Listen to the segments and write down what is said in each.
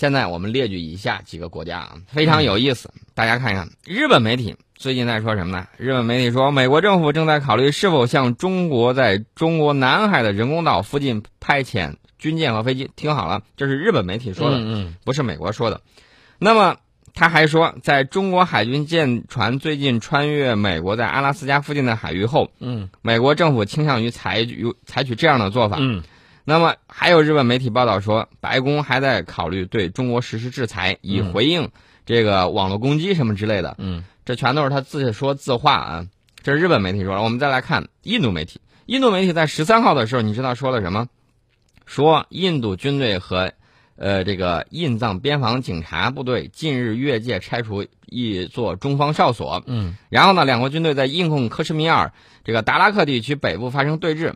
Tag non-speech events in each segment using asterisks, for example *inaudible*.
现在我们列举以下几个国家啊，非常有意思，大家看一看。日本媒体最近在说什么呢？日本媒体说，美国政府正在考虑是否向中国在中国南海的人工岛附近派遣军舰和飞机。听好了，这是日本媒体说的，嗯不是美国说的。那么他还说，在中国海军舰船最近穿越美国在阿拉斯加附近的海域后，嗯美国政府倾向于采取采取这样的做法。嗯那么还有日本媒体报道说，白宫还在考虑对中国实施制裁，以回应这个网络攻击什么之类的。嗯这全都是他自说自话啊。这是日本媒体说了。我们再来看印度媒体，印度媒体在十三号的时候，你知道说了什么？说印度军队和呃这个印藏边防警察部队近日越界拆除一座中方哨所，嗯然后呢，两国军队在印控克什米尔这个达拉克地区北部发生对峙。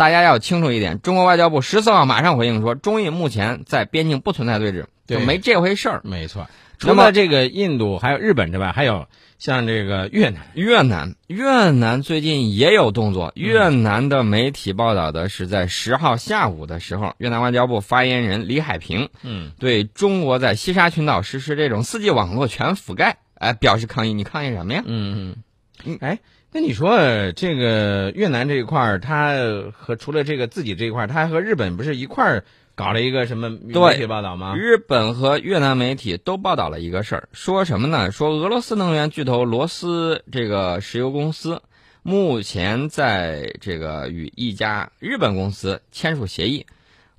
大家要清楚一点，中国外交部十四号马上回应说，中印目前在边境不存在对峙，就没这回事儿。没错。除了这个印度还有日本之外，还有像这个越南。越南，越南最近也有动作。越南的媒体报道的是，在十号下午的时候，越南外交部发言人李海平嗯对中国在西沙群岛实施这种四 G 网络全覆盖，哎，表示抗议。你抗议什么呀？嗯嗯嗯。哎，那你说这个越南这一块儿，它和除了这个自己这一块儿，它还和日本不是一块儿搞了一个什么媒体报道吗？日本和越南媒体都报道了一个事儿，说什么呢？说俄罗斯能源巨头罗斯这个石油公司，目前在这个与一家日本公司签署协议，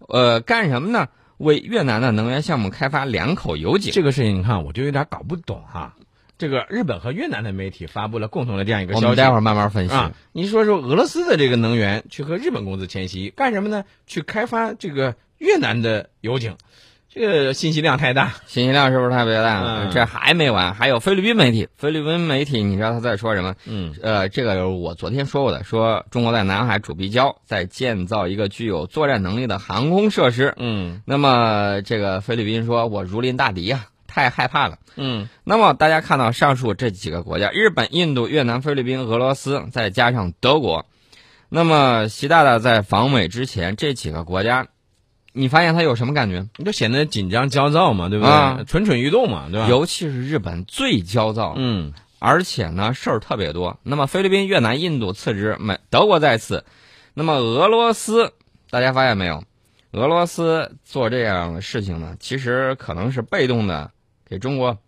呃，干什么呢？为越南的能源项目开发两口油井。这个事情你看，我就有点搞不懂哈。这个日本和越南的媒体发布了共同的这样一个消息我们待会儿慢慢分析。啊。你说说俄罗斯的这个能源去和日本公司签协议干什么呢？去开发这个越南的油井，这个信息量太大。信息量是不是特别大？嗯这还没完，还有菲律宾媒体。菲律宾媒体，你知道他在说什么？嗯呃，这个我昨天说过的，说中国在南海主壁礁在建造一个具有作战能力的航空设施。嗯那么这个菲律宾说，我如临大敌呀、太害怕了。嗯那么大家看到上述这几个国家，日本、印度、越南、菲律宾、俄罗斯，再加上德国，那么习大大在访美之前，这几个国家，你发现他有什么感觉？你就显得紧张焦躁嘛，对不对？啊蠢蠢欲动嘛，对吧？尤其是日本最焦躁，嗯而且呢事儿特别多。那么菲律宾、越南、印度次之，美德国再次。那么俄罗斯，大家发现没有？俄罗斯做这样的事情呢，其实可能是被动的给中国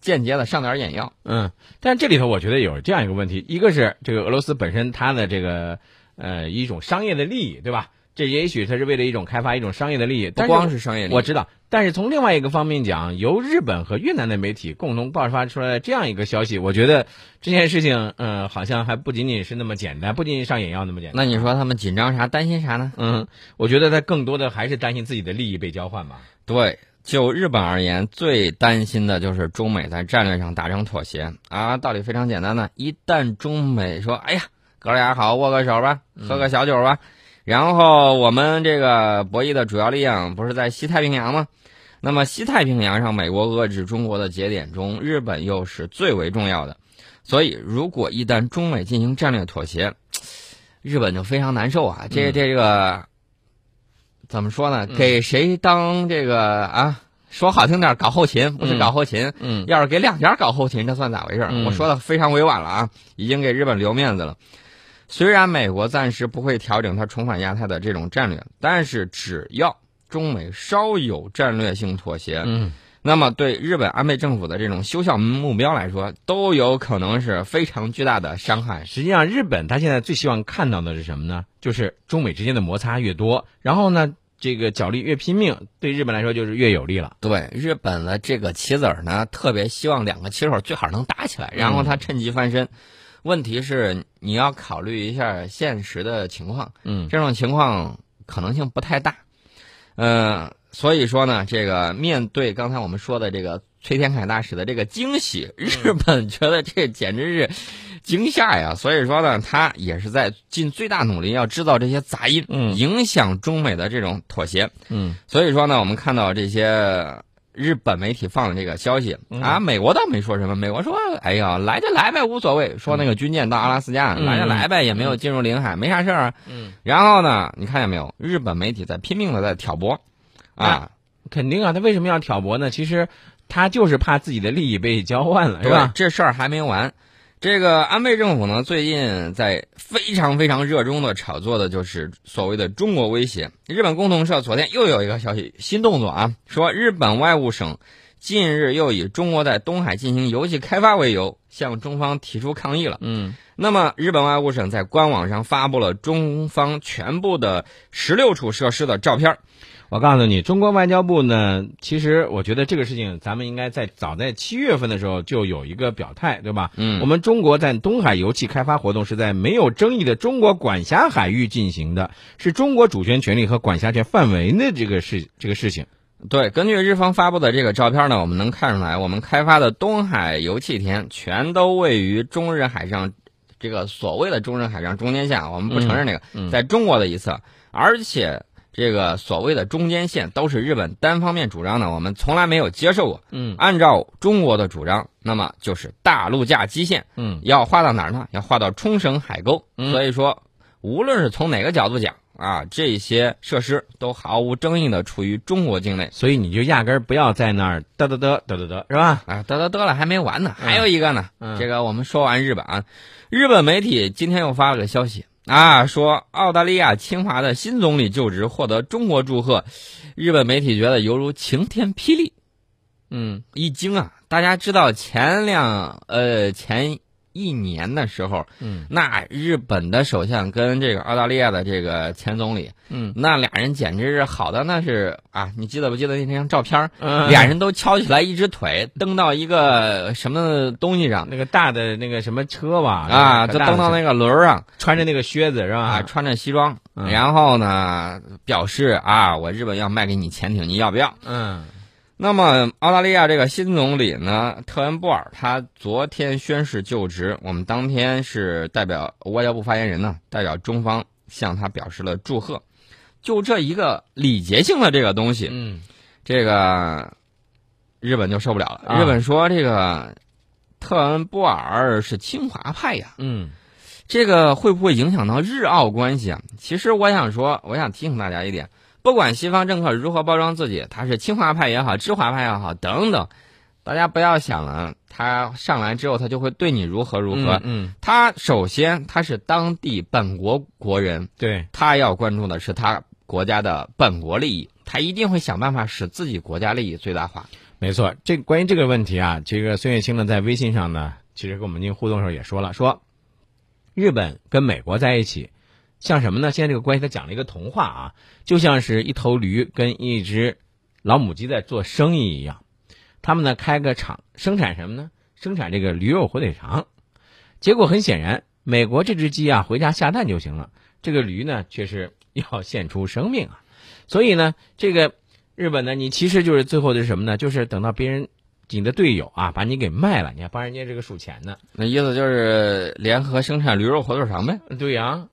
间接的上点眼药。嗯，但这里头我觉得有这样一个问题，一个是这个俄罗斯本身它的这个呃一种商业的利益，对吧？这也许它是为了一种开发一种商业的利益，不光是商业利益，我知道，但是从另外一个方面讲，由日本和越南的媒体共同爆发出来这样一个消息，我觉得这件事情，嗯、好像还不仅仅是那么简单，不仅仅上眼药那么简单。那你说他们紧张啥？担心啥呢？嗯，我觉得他更多的还是担心自己的利益被交换吧。对，就日本而言，最担心的就是中美在战略上达成妥协啊。道理非常简单呢，一旦中美说，哎呀，哥俩好，握个手吧，喝个小酒吧，然后我们这个博弈的主要力量不是在西太平洋吗？那么西太平洋上，美国遏制中国的节点中，日本又是最为重要的。所以，如果一旦中美进行战略妥协，日本就非常难受啊。这这个怎么说呢？给谁当这个啊？说好听点，搞后勤不是搞后勤。嗯要是给两家搞后勤，这算咋回事？嗯我说的非常委婉了啊，已经给日本留面子了。虽然美国暂时不会调整它重返亚太的这种战略，但是只要中美稍有战略性妥协，嗯那么对日本安倍政府的这种修校目标来说，都有可能是非常巨大的伤害。实际上，日本他现在最希望看到的是什么呢？就是中美之间的摩擦越多，然后呢，这个角力越拼命，对日本来说就是越有利了。对日本的这个棋子儿呢，特别希望两个棋手最好能打起来，然后他趁机翻身。问题是你要考虑一下现实的情况，嗯这种情况可能性不太大。呃，所以说呢，这个面对刚才我们说的这个崔天凯大使的这个惊喜，日本觉得这简直是惊吓呀。所以说呢，他也是在尽最大努力要制造这些杂音，嗯影响中美的这种妥协。嗯所以说呢，我们看到这些日本媒体放的这个消息嗯啊，美国倒没说什么，美国说，哎呀，来就来呗，无所谓。说那个军舰到阿拉斯加，嗯来就来呗，也没有进入领海，没啥事儿啊。嗯然后呢，你看见没有？日本媒体在拼命的在挑拨，啊，肯定啊，他为什么要挑拨呢？其实他就是怕自己的利益被交换了，是吧？这事儿还没完。这个安倍政府呢，最近在非常非常热衷的炒作的就是所谓的中国威胁。日本共同社昨天又有一个消息，新动作啊，说日本外务省近日又以中国在东海进行油气开发为由，向中方提出抗议了。嗯那么，日本外务省在官网上发布了中方全部的十六处设施的照片儿。我告诉你，中国外交部呢，其实我觉得这个事情，咱们应该在早在七月份的时候就有一个表态，对吧？嗯我们中国在东海油气开发活动是在没有争议的中国管辖海域进行的，是中国主权权利和管辖权范围的这个事这个事情。对，根据日方发布的这个照片呢，我们能看出来，我们开发的东海油气田全都位于中日海上，这个所谓的中日海上中间线，我们不承认这个，嗯在中国的一侧，而且这个所谓的中间线都是日本单方面主张的，我们从来没有接受过。嗯按照中国的主张，那么就是大陆架基线嗯要划到哪儿呢？要划到冲绳海沟。嗯所以说，无论是从哪个角度讲啊，这些设施都毫无争议的处于中国境内。所以你就压根儿不要在那儿嘚嘚嘚嘚嘚嘚，是吧？啊，得得得了，还没完呢，还有一个呢。嗯这个我们说完日本啊，日本媒体今天又发了个消息啊，说澳大利亚清华的新总理就职获得中国祝贺，日本媒体觉得犹如晴天霹雳，嗯一惊啊！大家知道前两呃前一年的时候，嗯。那日本的首相跟这个澳大利亚的这个前总理，嗯。那俩人简直是好的那是啊，你记得不记得那张照片？嗯，俩人都翘起来一只腿，蹬到一个什么东西上。那个大的那个什么车吧啊，就蹬到那那个轮儿上。穿着那个靴子是吧？啊，穿着西装，嗯。然后呢表示啊，我日本要卖给你潜艇，你要不要？嗯那么澳大利亚这个新总理呢，特恩布尔，他昨天宣誓就职，我们当天是代表外交部发言人呢，代表中方向他表示了祝贺。就这一个礼节性的这个东西，嗯这个日本就受不了了。啊日本说这个特恩布尔是清华派呀，嗯这个会不会影响到日澳关系啊？其实我想说，我想提醒大家一点，不管西方政客如何包装自己，他是亲华派也好，知华派也好，等等，大家不要想了，他上来之后他就会对你如何如何。嗯，他首先他是当地本国国人，对，他要关注的是他国家的本国利益，他一定会想办法使自己国家利益最大化。没错。这关于这个问题啊，这个孙月清呢在微信上呢，其实跟我们进行互动的时候也说了，说日本跟美国在一起，像什么呢？现在这个关系他讲了一个童话啊，就像是一头驴跟一只老母鸡在做生意一样，他们呢开个厂生产什么呢？生产这个驴肉火腿肠。结果很显然，美国这只鸡啊回家下蛋就行了，这个驴呢却是 *laughs* 要献出生命啊。所以呢，这个日本呢，你其实就是最后的是什么呢？就是等到别人你的队友啊把你给卖了，你还帮人家这个数钱呢。那意思就是联合生产驴肉火腿肠呗。对呀、